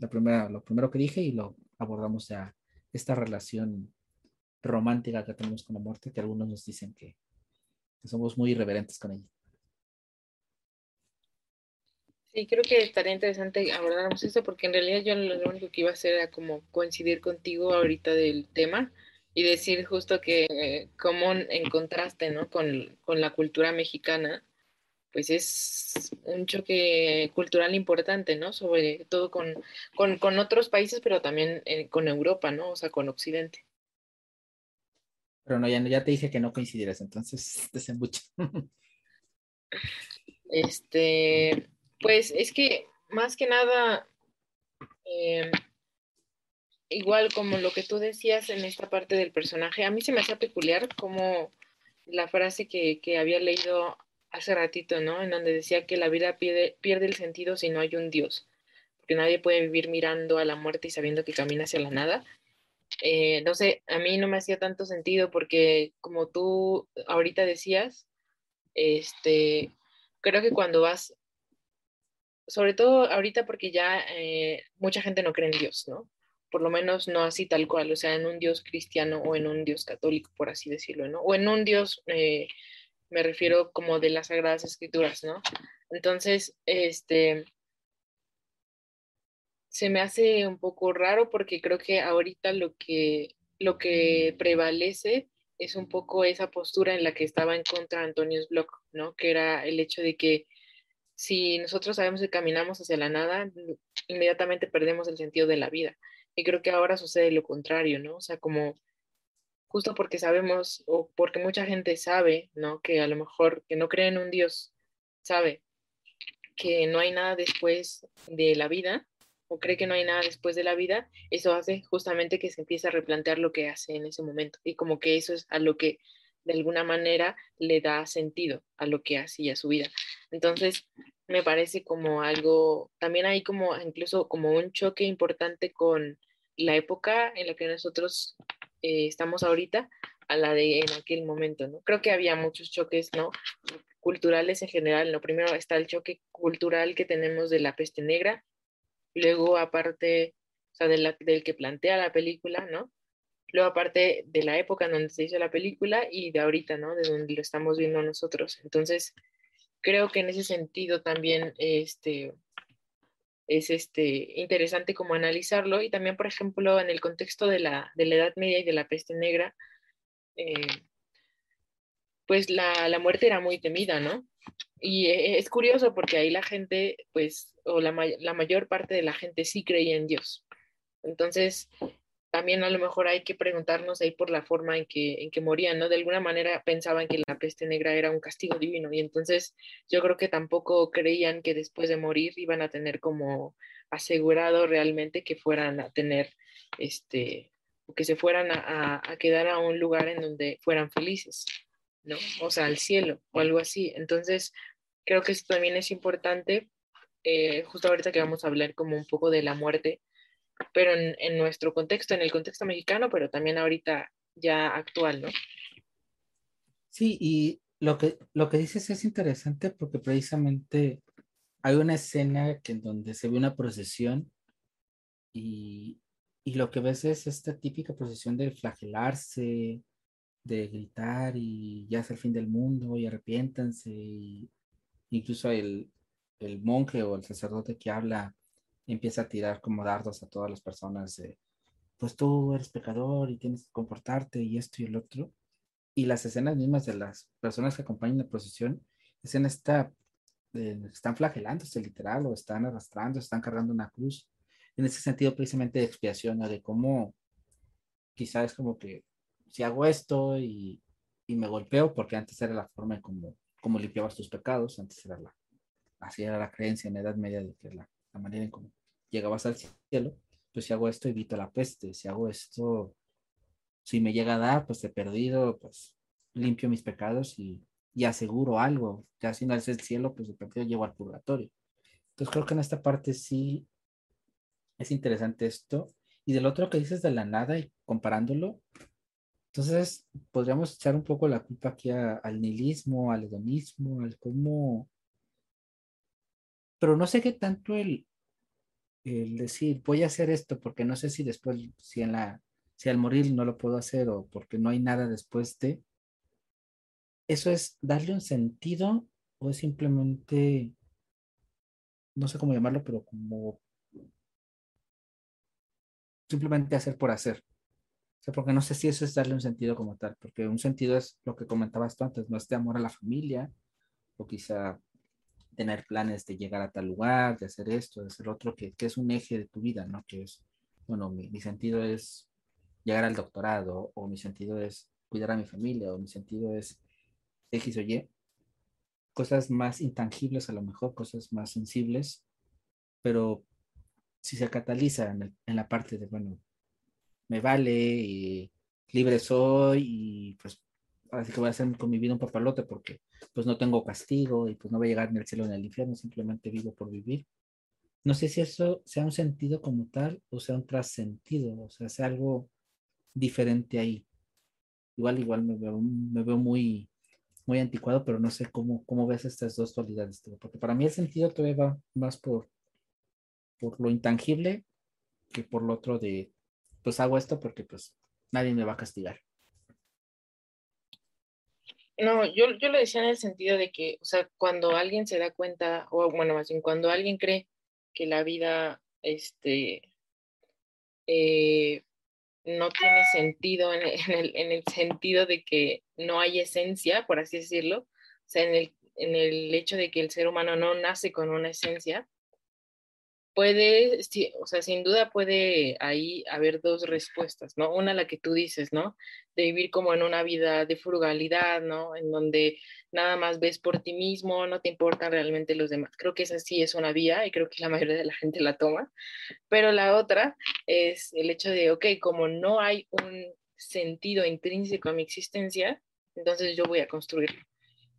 la primera, lo primero que dije y lo abordamos ya esta relación romántica que tenemos con la muerte, que algunos nos dicen que, que somos muy irreverentes con ella. Sí, creo que estaría interesante abordarnos esto porque en realidad yo lo único que iba a hacer era como coincidir contigo ahorita del tema y decir justo que eh, como en contraste, ¿no? Con, con, la cultura mexicana, pues es un choque cultural importante, ¿no? Sobre todo con, con, con otros países, pero también eh, con Europa, ¿no? O sea, con Occidente. Pero no, ya, ya te dije que no coincidieras, entonces desembucha. este, pues es que más que nada, eh, igual como lo que tú decías en esta parte del personaje, a mí se me hacía peculiar como la frase que, que había leído hace ratito, ¿no? En donde decía que la vida pierde, pierde el sentido si no hay un Dios, porque nadie puede vivir mirando a la muerte y sabiendo que camina hacia la nada. Eh, no sé, a mí no me hacía tanto sentido porque como tú ahorita decías, este, creo que cuando vas sobre todo ahorita porque ya eh, mucha gente no cree en Dios, ¿no? Por lo menos no así tal cual, o sea, en un Dios cristiano o en un Dios católico, por así decirlo, ¿no? O en un Dios, eh, me refiero como de las Sagradas Escrituras, ¿no? Entonces, este, se me hace un poco raro porque creo que ahorita lo que, lo que prevalece es un poco esa postura en la que estaba en contra de Antonio Bloch, ¿no? Que era el hecho de que si nosotros sabemos que caminamos hacia la nada, inmediatamente perdemos el sentido de la vida. Y creo que ahora sucede lo contrario, ¿no? O sea, como justo porque sabemos o porque mucha gente sabe, ¿no? Que a lo mejor que no cree en un Dios, sabe que no hay nada después de la vida o cree que no hay nada después de la vida, eso hace justamente que se empiece a replantear lo que hace en ese momento y como que eso es a lo que de alguna manera le da sentido a lo que hace y a su vida. Entonces, me parece como algo, también hay como incluso como un choque importante con la época en la que nosotros eh, estamos ahorita a la de en aquel momento, ¿no? Creo que había muchos choques, ¿no? Culturales en general, ¿no? Primero está el choque cultural que tenemos de la peste negra, luego aparte, o sea, del que plantea la película, ¿no? Luego, aparte de la época en donde se hizo la película y de ahorita, ¿no? De donde lo estamos viendo nosotros. Entonces, creo que en ese sentido también este, es este, interesante como analizarlo y también, por ejemplo, en el contexto de la, de la Edad Media y de la peste negra, eh, pues la, la, muerte era muy temida, ¿no? Y e, es curioso porque ahí la gente, pues, o la, la mayor parte de la gente sí creía en Dios. Entonces, también a lo mejor hay que preguntarnos ahí por la forma en que, en que morían, ¿no? De alguna manera pensaban que la peste negra era un castigo divino y entonces yo creo que tampoco creían que después de morir iban a tener como asegurado realmente que fueran a tener, este, que se fueran a, a, quedar a un lugar en donde fueran felices, ¿no? O sea, al cielo o algo así. Entonces, creo que esto también es importante, eh, justo ahorita que vamos a hablar como un poco de la muerte, pero en, nuestro contexto, en el contexto mexicano, pero también ahorita ya actual, ¿no? Sí, y lo que, lo que dices es interesante porque precisamente hay una escena que en donde se ve una procesión y, y lo que ves es esta típica posición de flagelarse, de gritar y ya es el fin del mundo y arrepiéntanse. Y incluso el, el monje o el sacerdote que habla empieza a tirar como dardos a todas las personas pues tú eres pecador y tienes que comportarte y esto y el otro. Y las escenas mismas de las personas que acompañan la procesión es en esta, eh, están flagelándose literal o están arrastrando, están cargando una cruz. En ese sentido precisamente de expiación o de cómo quizás es como que si hago esto y, y, me golpeo, porque antes era la forma en como, como limpiabas tus pecados, antes era la, así era la creencia en la Edad Media de que la, la manera en cómo llegabas al cielo, pues si hago esto evito la peste, si hago esto, si me llega a dar, pues he perdido, pues limpio mis pecados y, y aseguro algo, ya si no es el cielo, pues de perdido llevo al purgatorio. Entonces creo que en esta parte sí es interesante esto. Y del otro que dices de la nada y comparándolo, entonces, podríamos echar un poco la culpa aquí al nihilismo, al hedonismo, al cómo... Pero no sé qué tanto el, decir, voy a hacer esto porque no sé si después, si, en la, si al morir no lo puedo hacer o porque no hay nada después de... ¿Eso es darle un sentido o es simplemente, no sé cómo llamarlo, pero como simplemente hacer por hacer? porque no sé si eso es darle un sentido como tal, porque un sentido es lo que comentabas tú antes, no es de amor a la familia, o quizá tener planes de llegar a tal lugar, de hacer esto, de hacer otro, que, que es un eje de tu vida, ¿no? Que es, bueno, mi, mi, sentido es llegar al doctorado, o mi sentido es cuidar a mi familia, o mi sentido es X o Y. Cosas más intangibles a lo mejor, cosas más sensibles, pero si se cataliza en, en la parte de, bueno, me vale y libre soy y pues así que voy a hacer con mi vida un papalote porque pues no tengo castigo y pues no voy a llegar ni al cielo ni al infierno, simplemente vivo por vivir. No sé si eso sea un sentido como tal o sea un trascendido, o sea, sea algo diferente ahí. Igual, igual me veo, me veo muy, muy anticuado, pero no sé cómo, cómo ves estas dos dualidades, porque para mí el sentido todavía va más por, por lo intangible que por lo otro de pues hago esto porque pues nadie me va a castigar. No, yo, yo lo decía en el sentido de que, o sea, cuando alguien se da cuenta, o bueno, más bien cuando alguien cree que la vida, este, eh, no tiene sentido en el, en el, sentido de que no hay esencia, por así decirlo, o sea, en el, en el hecho de que el ser humano no nace con una esencia, puede, o sea, sin duda puede ahí haber dos respuestas, ¿no? Una la que tú dices, ¿no? De vivir como en una vida de frugalidad, ¿no? En donde nada más ves por ti mismo, no te importan realmente los demás. Creo que esa sí es una vía y creo que la mayoría de la gente la toma. Pero la otra es el hecho de, ok, como no hay un sentido intrínseco a mi existencia, entonces yo voy a construirlo.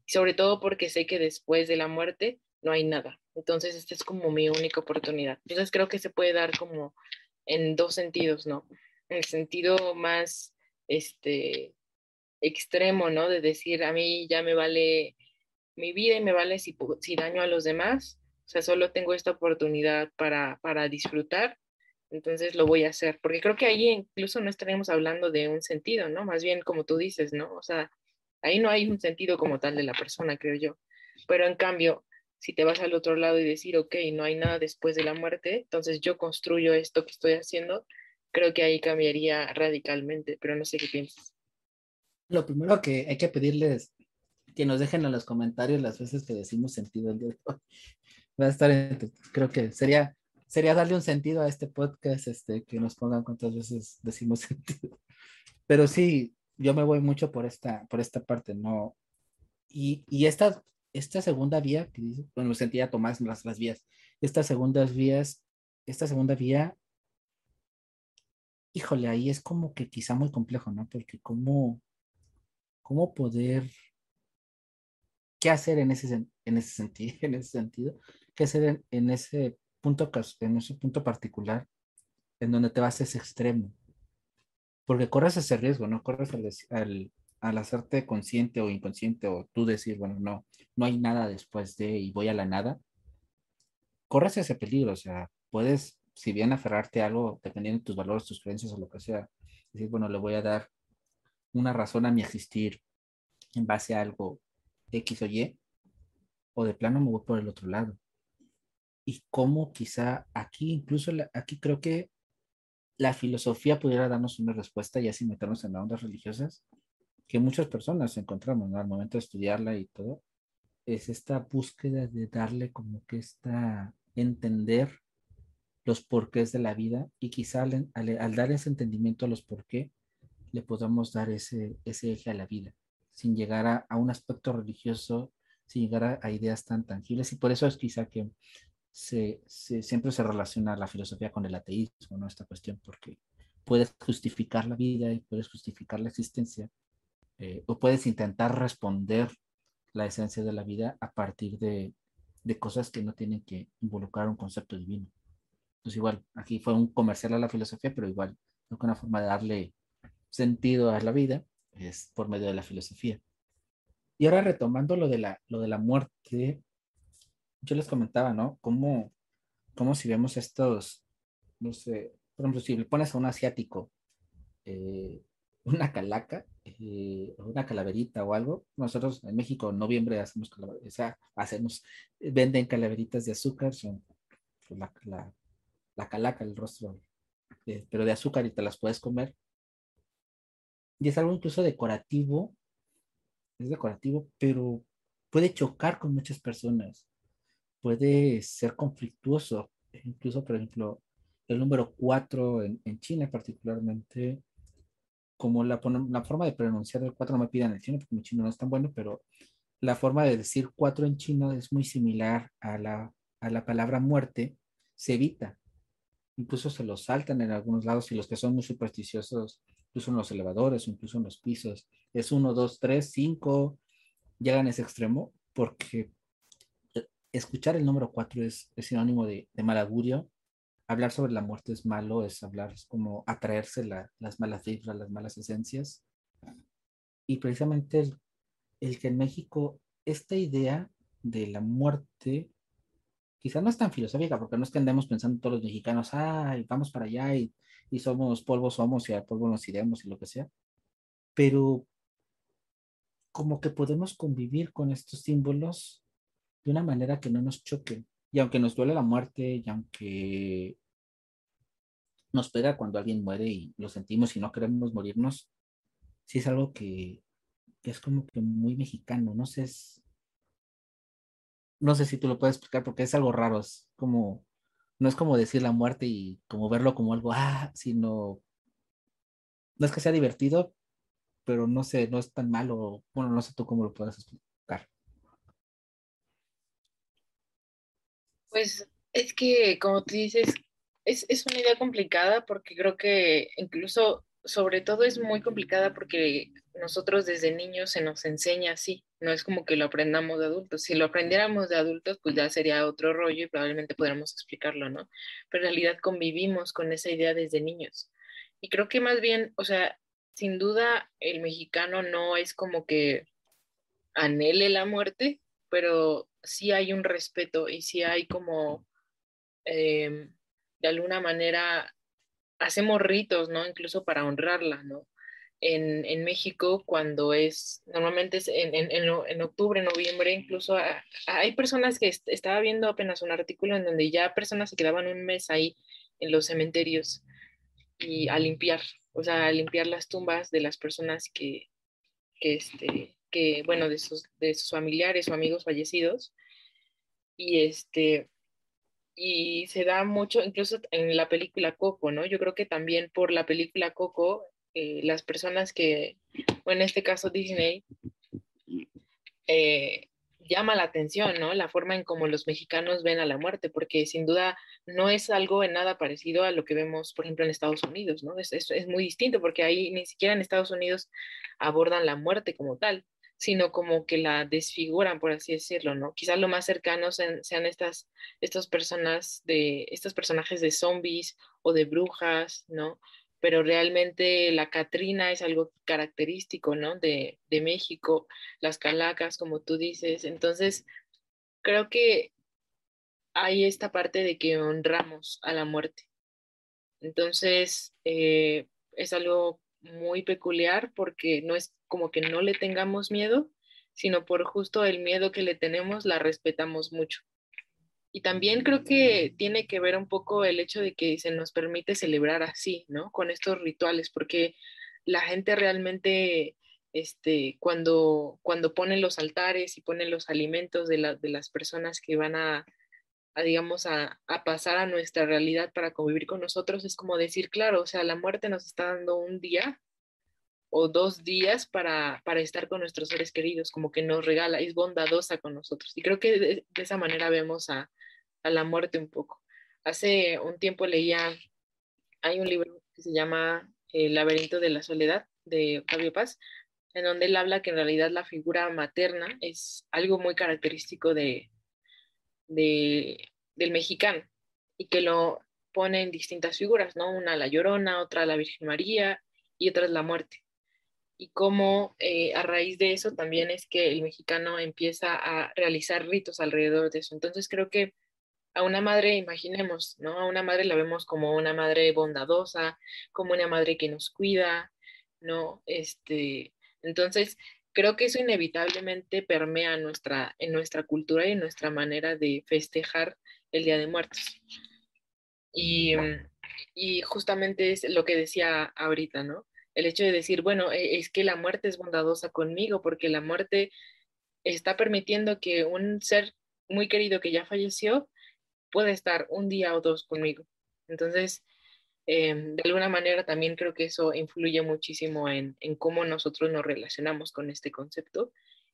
Sobre todo porque sé que después de la muerte no hay nada. Entonces, esta es como mi única oportunidad. Entonces, creo que se puede dar como en dos sentidos, ¿no? En el sentido más, este, extremo, ¿no? De decir, a mí ya me vale mi vida y me vale si, daño a los demás. O sea, solo tengo esta oportunidad para, para disfrutar, entonces lo voy a hacer. Porque creo que ahí incluso no estaríamos hablando de un sentido, ¿no? Más bien como tú dices, ¿no? O sea, ahí no hay un sentido como tal de la persona, creo yo. Pero en cambio, si te vas al otro lado y decir, ok, no hay nada después de la muerte, entonces yo construyo esto que estoy haciendo, creo que ahí cambiaría radicalmente, pero no sé qué piensas. Lo primero que hay que pedirles que nos dejen en los comentarios las veces que decimos sentido el día de hoy. Va a estar, creo que sería, sería darle un sentido a este podcast, este, que nos pongan cuántas veces decimos sentido. Pero sí, yo me voy mucho por esta, por esta parte, ¿no? Y, y esta esta segunda vía, que dice, bueno, sentía Tomás las, las vías, estas segundas vías, esta segunda vía, híjole, ahí es como que quizá muy complejo, ¿no? Porque cómo, cómo poder, qué hacer en ese, en ese, sentido, en ese sentido, qué hacer en, ese punto, en ese punto particular, en donde te vas a ese extremo. Porque corres ese riesgo, ¿no? Corres al al hacerte consciente o inconsciente o tú decir, bueno, no, no hay nada después de y voy a la nada, corres ese peligro, o sea, puedes si bien aferrarte a algo, dependiendo de tus valores, tus creencias o lo que sea, decir, bueno, le voy a dar una razón a mi existir en base a algo X o Y, o de plano me voy por el otro lado. Y cómo quizá aquí, incluso aquí creo que la filosofía pudiera darnos una respuesta, ya sin meternos en las ondas religiosas, que muchas personas encontramos al momento de estudiarla y todo, es esta búsqueda de darle como que esta, entender los porqués de la vida y quizá al, dar ese entendimiento a los por qué, le podamos dar ese, ese eje a la vida, sin llegar a, un aspecto religioso, sin llegar a, ideas tan tangibles. Y por eso es quizá que se, siempre se relaciona la filosofía con el ateísmo, ¿no? Esta cuestión, porque puedes justificar la vida y puedes justificar la existencia, eh, o puedes intentar responder la esencia de la vida a partir de, de cosas que no tienen que involucrar un concepto divino. Pues igual, aquí fue un comercial a la filosofía, pero igual, creo que una forma de darle sentido a la vida es por medio de la filosofía. Y ahora retomando lo de la, lo de la muerte, yo les comentaba, ¿no? Cómo, cómo si vemos estos, no sé, por ejemplo, si le pones a un asiático eh, una calaca, eh, una calaverita o algo, nosotros en México en noviembre hacemos, o sea, hacemos, venden calaveritas de azúcar, son pues, la, la, la calaca, el rostro, eh, pero de azúcar y te las puedes comer. Y es algo incluso decorativo, es decorativo, pero puede chocar con muchas personas puede ser conflictuoso. Incluso, por ejemplo, el número 4 en, en China particularmente, como la, la, forma de pronunciar el 4 no me pidan el chino porque mi chino no es tan bueno, pero la forma de decir 4 en chino es muy similar a la, a la palabra muerte, se evita. Incluso se lo saltan en algunos lados y los que son muy supersticiosos, incluso en los elevadores, incluso en los pisos, es 1, 2, 3, 5, llegan a ese extremo porque escuchar el número cuatro es, sinónimo de, de, mal augurio. Hablar sobre la muerte es malo, es hablar, es como atraerse las malas vibras, las malas esencias. Y precisamente el, el, que en México esta idea de la muerte quizás no es tan filosófica, porque no es que andemos pensando todos los mexicanos, ay, vamos para allá y, y somos polvo, somos y al polvo nos iremos y lo que sea. Pero como que podemos convivir con estos símbolos de una manera que no nos choque. Y aunque nos duele la muerte, y aunque nos pega cuando alguien muere y lo sentimos y no queremos morirnos, sí es algo que, es como que muy mexicano. No sé, no sé si tú lo puedes explicar porque es algo raro. Es como, no es como decir la muerte y como verlo como algo, ah, sino, no es que sea divertido, pero no sé, no es tan malo. Bueno, no sé tú cómo lo puedes explicar. Pues es que, como tú dices, es, es una idea complicada porque creo que incluso, sobre todo, es muy complicada porque nosotros desde niños se nos enseña así, no es como que lo aprendamos de adultos. Si lo aprendiéramos de adultos, pues ya sería otro rollo y probablemente podríamos explicarlo, ¿no? Pero en realidad convivimos con esa idea desde niños. Y creo que más bien, o sea, sin duda el mexicano no es como que anhele la muerte, pero sí hay un respeto y sí hay como, em, de alguna manera, hacemos ritos, ¿no? Incluso para honrarla, ¿no? En, en México, cuando es, normalmente es en, en, en octubre, noviembre, incluso hay personas que estaba viendo apenas un artículo en donde ya personas se quedaban un mes ahí en los cementerios y a limpiar, o sea, a limpiar las tumbas de las personas que, que este, bueno, de sus, familiares o amigos fallecidos. Y este, y se da mucho, incluso en la película Coco, ¿no? Yo creo que también por la película Coco, eh, las personas que, o en este caso Disney, eh, llama la atención, ¿no? La forma en cómo los mexicanos ven a la muerte, porque sin duda no es algo en nada parecido a lo que vemos, por ejemplo, en Estados Unidos, ¿no? Es, es muy distinto, porque ahí ni siquiera en Estados Unidos abordan la muerte como tal sino como que la desfiguran, por así decirlo, ¿no? Quizás lo más cercano sean, estas, estas personas de, estos personajes de zombies o de brujas, ¿no? Pero realmente la Catrina es algo característico, ¿no? De, de México, las calacas, como tú dices. Entonces, creo que hay esta parte de que honramos a la muerte. Entonces, eh, es algo muy peculiar porque no es como que no le tengamos miedo, sino por justo el miedo que le tenemos, la respetamos mucho. Y también creo que tiene que ver un poco el hecho de que se nos permite celebrar así, ¿no? Con estos rituales, porque la gente realmente, este, cuando, cuando ponen los altares y ponen los alimentos de, de las personas que van a, a digamos, a, a, pasar a nuestra realidad para convivir con nosotros, es como decir, claro, o sea, la muerte nos está dando un día o dos días para, para estar con nuestros seres queridos, como que nos regala, es bondadosa con nosotros. Y creo que de, esa manera vemos a, a, la muerte un poco. Hace un tiempo leía, hay un libro que se llama El laberinto de la soledad de Octavio Paz, en donde él habla que en realidad la figura materna es algo muy característico de, de, del mexicano y que lo pone en distintas figuras, ¿no? Una la Llorona, otra la Virgen María y otra es la muerte y cómo eh, a raíz de eso también es que el mexicano empieza a realizar ritos alrededor de eso. Entonces creo que a una madre, imaginemos, ¿no? A una madre la vemos como una madre bondadosa, como una madre que nos cuida, ¿no? Este, entonces creo que eso inevitablemente permea nuestra, en nuestra cultura y en nuestra manera de festejar el Día de Muertos. Y, y justamente es lo que decía ahorita, ¿no? El hecho de decir, bueno, e, es que la muerte es bondadosa conmigo porque la muerte está permitiendo que un ser muy querido que ya falleció pueda estar un día o dos conmigo. Entonces, em, de alguna manera también creo que eso influye muchísimo en, en, cómo nosotros nos relacionamos con este concepto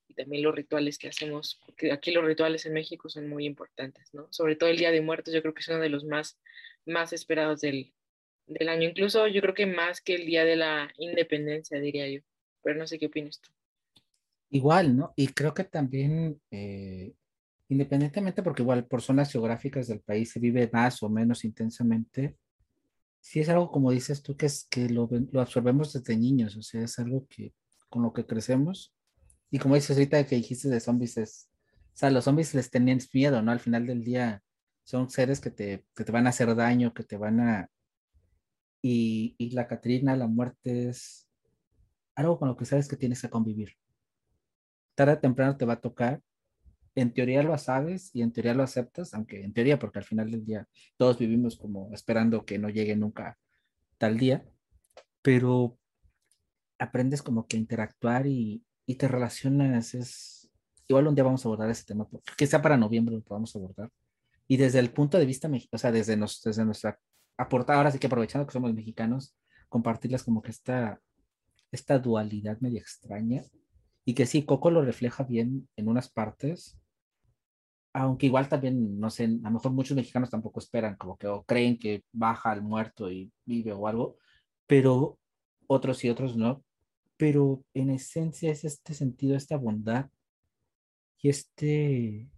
y también los rituales que hacemos, porque aquí los rituales en México son muy importantes, ¿no? Sobre todo el Día de Muertos, yo creo que es uno de los más, más esperados del, del año. Incluso yo creo que más que el día de la independencia, diría yo. Pero no sé qué opinas tú. Igual, ¿no? Y creo que también, eh, independientemente, porque igual por zonas geográficas del país se vive más o menos intensamente, sí es algo como dices tú, que es que lo, lo absorbemos desde niños, o sea, es algo que con lo que crecemos. Y como dices ahorita que dijiste de zombies, es, o sea, los zombies les tenían miedo, ¿no? Al final del día son seres que te, que te van a hacer daño, que te van a, y, y la Catrina, la muerte es algo con lo que sabes que tienes que convivir. Tarde o temprano te va a tocar. En teoría lo sabes y en teoría lo aceptas, aunque en teoría, porque al final del día todos vivimos como esperando que no llegue nunca tal día, pero aprendes como que interactuar y, y te relacionas. Es igual un día vamos a abordar ese tema, que sea para noviembre lo podamos abordar. Y desde el punto de vista, o sea, desde, nos, desde nuestra aportar, ahora sí que aprovechando que somos mexicanos, compartirles como que esta, esta dualidad media extraña y que sí, Coco lo refleja bien en unas partes, aunque igual también, no sé, a lo mejor muchos mexicanos tampoco esperan, como que o creen que baja al muerto y vive o algo, pero otros y otros no, pero en esencia es este sentido, esta bondad y este...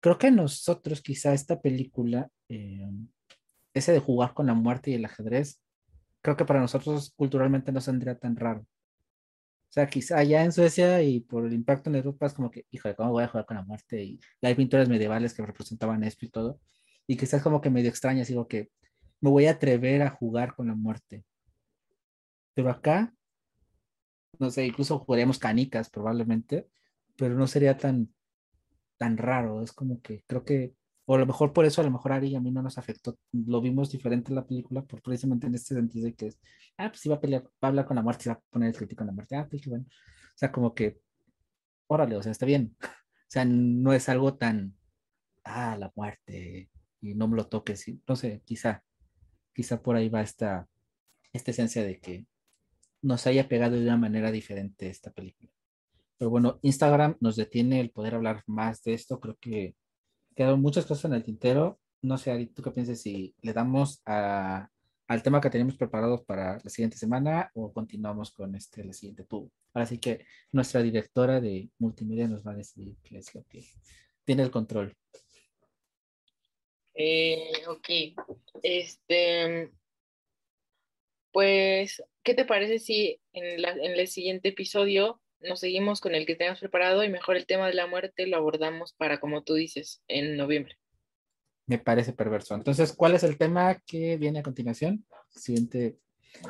Creo que nosotros quizá esta película eh, ese de jugar con la muerte y el ajedrez, creo que para nosotros culturalmente no saldría tan raro. O sea, quizá allá en Suecia y por el impacto en Europa es como que, híjole, ¿cómo voy a jugar con la muerte? Y, hay pintores medievales que representaban esto y todo. Y quizás como que medio extraño, digo que me voy a atrever a jugar con la muerte. Pero acá, no sé, incluso jugaríamos canicas probablemente, pero no sería tan, tan raro. Es como que creo que o a lo mejor por eso, a lo mejor Ari a mí no nos afectó. Lo vimos diferente en la película, por precisamente en este sentido de que es, ah, pues iba a pelear, va a hablar con la muerte, va a poner el crítico en la muerte. Ah, pues bueno. O sea, como que, órale, o sea, está bien. O sea, no es algo tan, ah, la muerte, y no me lo toques. Y, no sé, quizá, quizá por ahí va esta, esta esencia de que nos haya pegado de una manera diferente esta película. Pero bueno, Instagram nos detiene el poder hablar más de esto. Creo que quedaron muchas cosas en el tintero. No sé, Ari, ¿tú qué piensas si le damos al tema que tenemos preparados para la siguiente semana o continuamos con este, el siguiente tubo? Ahora sí que nuestra directora de multimedia nos va a decidir qué es lo que tiene el control. Eh, ok. Este, pues, ¿qué te parece si en, la, en el siguiente episodio nos seguimos con el que tenemos preparado y mejor el tema de la muerte lo abordamos para, como tú dices, en noviembre. Me parece perverso. Entonces, ¿cuál es el tema que viene a continuación? Siguiente.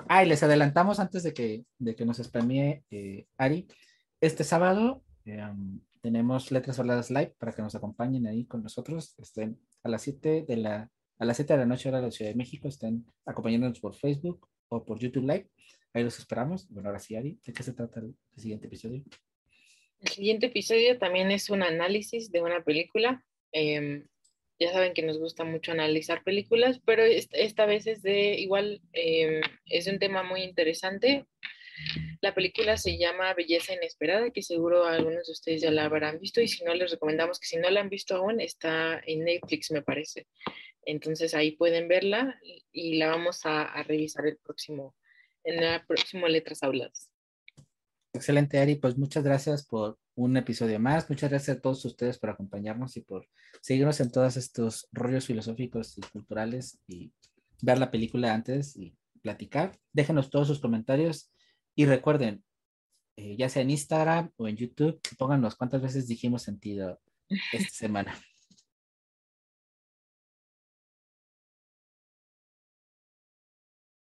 Ah, y les adelantamos antes de que, de que nos spamee eh, Ari. Este sábado eh, tenemos Letras Habladas Live para que nos acompañen ahí con nosotros. Estén a las 7 de la, a las 7 de la noche hora de la Ciudad de México. Estén acompañándonos por Facebook o por YouTube Live. Ahí los esperamos. Bueno, ahora sí, Ari, ¿de qué se trata el, siguiente episodio? El siguiente episodio también es un análisis de una película. Em, ya saben que nos gusta mucho analizar películas, pero esta, vez es de igual, em, es un tema muy interesante. La película se llama Belleza Inesperada, que seguro algunos de ustedes ya la habrán visto y si no les recomendamos que si no la han visto aún está en Netflix me parece. Entonces ahí pueden verla y la vamos a, a revisar el próximo en el próximo Letras Habladas. Excelente, Ari. Pues muchas gracias por un episodio más. Muchas gracias a todos ustedes por acompañarnos y por seguirnos en todos estos rollos filosóficos y culturales y ver la película antes y platicar. Déjenos todos sus comentarios y recuerden, eh, ya sea en Instagram o en YouTube, pónganos cuántas veces dijimos sentido esta semana.